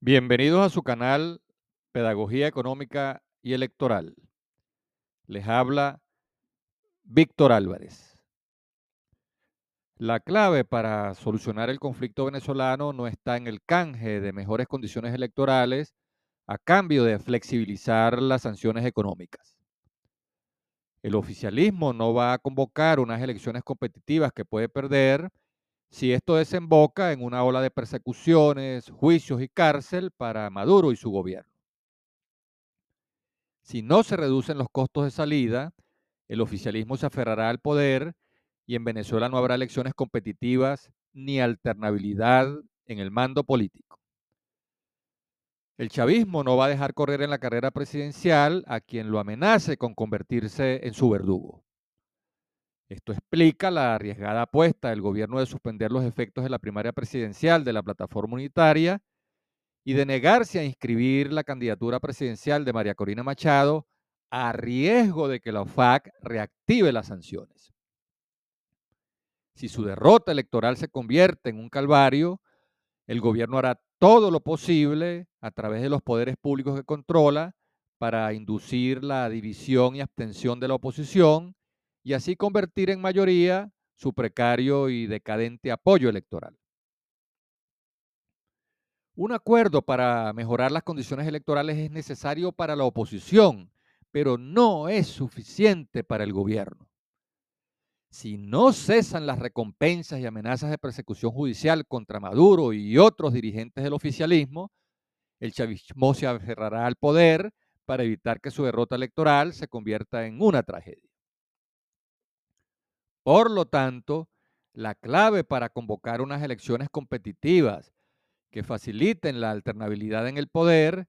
Bienvenidos a su canal Pedagogía Económica y Electoral. Les habla Víctor Álvarez. La clave para solucionar el conflicto venezolano no está en el canje de mejores condiciones electorales a cambio de flexibilizar las sanciones económicas. El oficialismo no va a convocar unas elecciones competitivas que puede perder si esto desemboca en una ola de persecuciones, juicios y cárcel para Maduro y su gobierno. Si no se reducen los costos de salida, el oficialismo se aferrará al poder y en Venezuela no habrá elecciones competitivas ni alternabilidad en el mando político. El chavismo no va a dejar correr en la carrera presidencial a quien lo amenace con convertirse en su verdugo. Esto explica la arriesgada apuesta del gobierno de suspender los efectos de la primaria presidencial de la plataforma unitaria y de negarse a inscribir la candidatura presidencial de María Corina Machado a riesgo de que la OFAC reactive las sanciones. Si su derrota electoral se convierte en un calvario, el gobierno hará todo lo posible a través de los poderes públicos que controla para inducir la división y abstención de la oposición y así convertir en mayoría su precario y decadente apoyo electoral. Un acuerdo para mejorar las condiciones electorales es necesario para la oposición, pero no es suficiente para el gobierno. Si no cesan las recompensas y amenazas de persecución judicial contra Maduro y otros dirigentes del oficialismo, el chavismo se aferrará al poder para evitar que su derrota electoral se convierta en una tragedia. Por lo tanto, la clave para convocar unas elecciones competitivas que faciliten la alternabilidad en el poder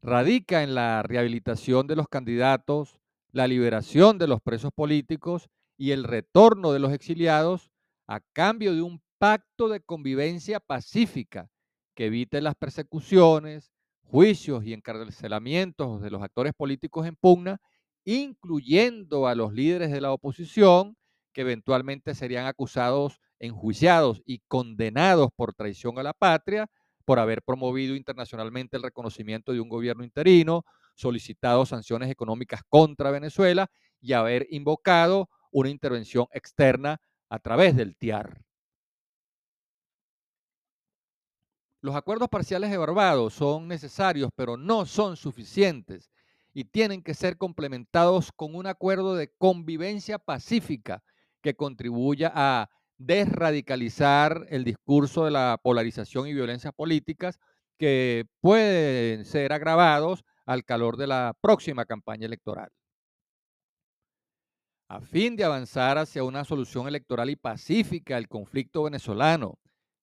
radica en la rehabilitación de los candidatos, la liberación de los presos políticos y el retorno de los exiliados a cambio de un pacto de convivencia pacífica que evite las persecuciones, juicios y encarcelamientos de los actores políticos en pugna, incluyendo a los líderes de la oposición que eventualmente serían acusados, enjuiciados y condenados por traición a la patria, por haber promovido internacionalmente el reconocimiento de un gobierno interino, solicitado sanciones económicas contra Venezuela y haber invocado una intervención externa a través del TIAR. Los acuerdos parciales de Barbados son necesarios, pero no son suficientes y tienen que ser complementados con un acuerdo de convivencia pacífica que contribuya a desradicalizar el discurso de la polarización y violencias políticas que pueden ser agravados al calor de la próxima campaña electoral. A fin de avanzar hacia una solución electoral y pacífica al conflicto venezolano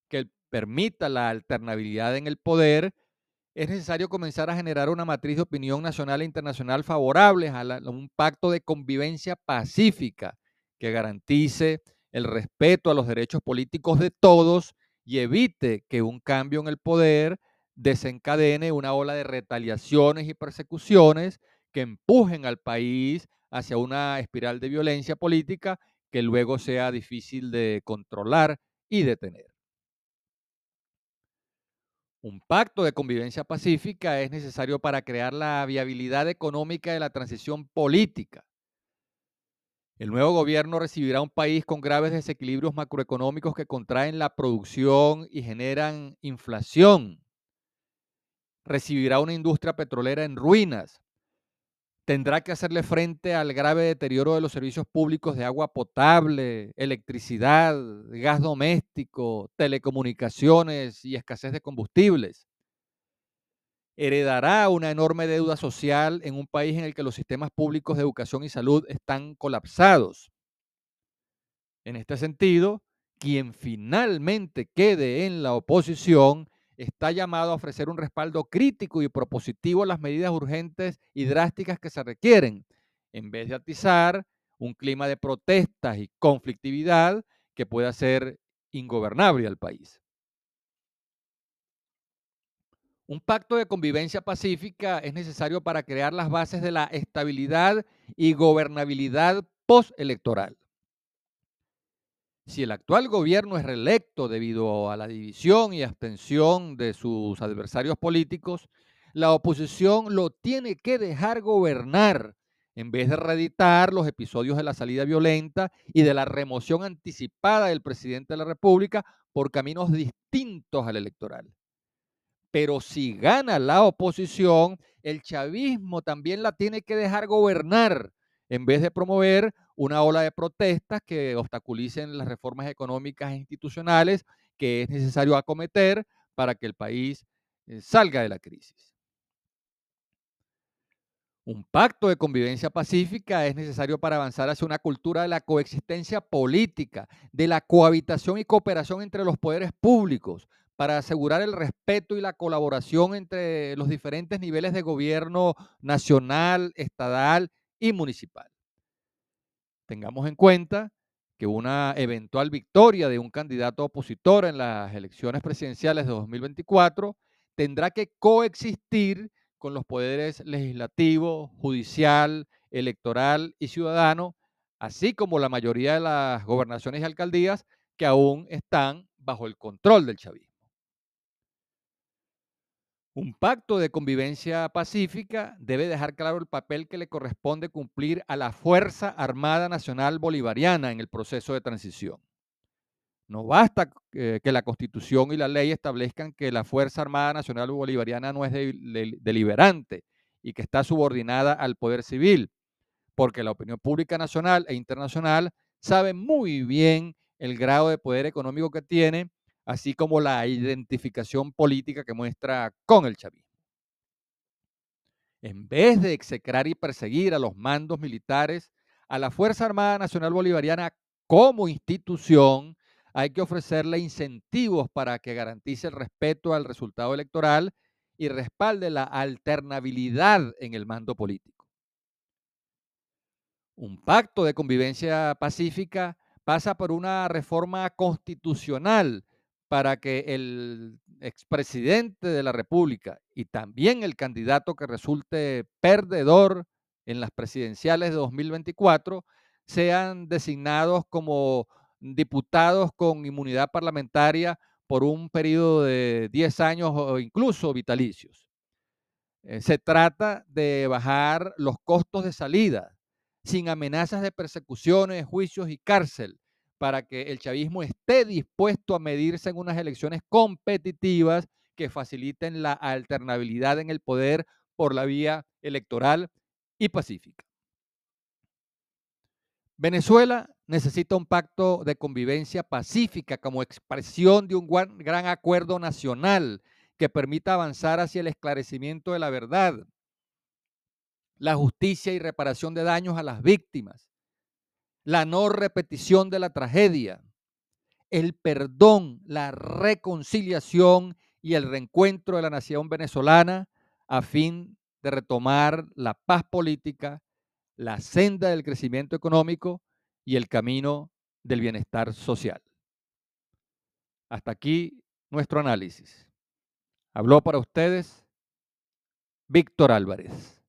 que permita la alternabilidad en el poder, es necesario comenzar a generar una matriz de opinión nacional e internacional favorables a, a un pacto de convivencia pacífica que garantice el respeto a los derechos políticos de todos y evite que un cambio en el poder desencadene una ola de retaliaciones y persecuciones que empujen al país hacia una espiral de violencia política que luego sea difícil de controlar y detener. Un pacto de convivencia pacífica es necesario para crear la viabilidad económica de la transición política el nuevo gobierno recibirá un país con graves desequilibrios macroeconómicos que contraen la producción y generan inflación. Recibirá una industria petrolera en ruinas. Tendrá que hacerle frente al grave deterioro de los servicios públicos de agua potable, electricidad, gas doméstico, telecomunicaciones y escasez de combustibles heredará una enorme deuda social en un país en el que los sistemas públicos de educación y salud están colapsados. En este sentido, quien finalmente quede en la oposición está llamado a ofrecer un respaldo crítico y propositivo a las medidas urgentes y drásticas que se requieren, en vez de atizar un clima de protestas y conflictividad que pueda ser ingobernable al país. Un pacto de convivencia pacífica es necesario para crear las bases de la estabilidad y gobernabilidad postelectoral. Si el actual gobierno es reelecto debido a la división y abstención de sus adversarios políticos, la oposición lo tiene que dejar gobernar en vez de reeditar los episodios de la salida violenta y de la remoción anticipada del presidente de la República por caminos distintos al electoral. Pero si gana la oposición, el chavismo también la tiene que dejar gobernar en vez de promover una ola de protestas que obstaculicen las reformas económicas e institucionales que es necesario acometer para que el país eh, salga de la crisis. Un pacto de convivencia pacífica es necesario para avanzar hacia una cultura de la coexistencia política, de la cohabitación y cooperación entre los poderes públicos, para asegurar el respeto y la colaboración entre los diferentes niveles de gobierno nacional, estatal y municipal. Tengamos en cuenta que una eventual victoria de un candidato opositor en las elecciones presidenciales de 2024 tendrá que coexistir con los poderes legislativo, judicial, electoral y ciudadano, así como la mayoría de las gobernaciones y alcaldías que aún están bajo el control del chavismo. Un pacto de convivencia pacífica debe dejar claro el papel que le corresponde cumplir a la Fuerza Armada Nacional Bolivariana en el proceso de transición. No basta que la Constitución y la ley establezcan que la Fuerza Armada Nacional Bolivariana no es deliberante y que está subordinada al poder civil, porque la opinión pública nacional e internacional sabe muy bien el grado de poder económico que tiene, así como la identificación política que muestra con el chavismo. En vez de execrar y perseguir a los mandos militares, a la Fuerza Armada Nacional Bolivariana como institución, hay que ofrecerle incentivos para que garantice el respeto al resultado electoral y respalde la alternabilidad en el mando político. Un pacto de convivencia pacífica pasa por una reforma constitucional para que el expresidente de la República y también el candidato que resulte perdedor en las presidenciales de 2024 sean designados como diputados con inmunidad parlamentaria por un periodo de 10 años o incluso vitalicios. Eh, se trata de bajar los costos de salida sin amenazas de persecuciones, juicios y cárcel para que el chavismo esté dispuesto a medirse en unas elecciones competitivas que faciliten la alternabilidad en el poder por la vía electoral y pacífica. Venezuela necesita un pacto de convivencia pacífica como expresión de un gran acuerdo nacional que permita avanzar hacia el esclarecimiento de la verdad, la justicia y reparación de daños a las víctimas, la no repetición de la tragedia, el perdón, la reconciliación y el reencuentro de la nación venezolana a fin de retomar la paz política la senda del crecimiento económico y el camino del bienestar social. Hasta aquí nuestro análisis. Habló para ustedes Víctor Álvarez.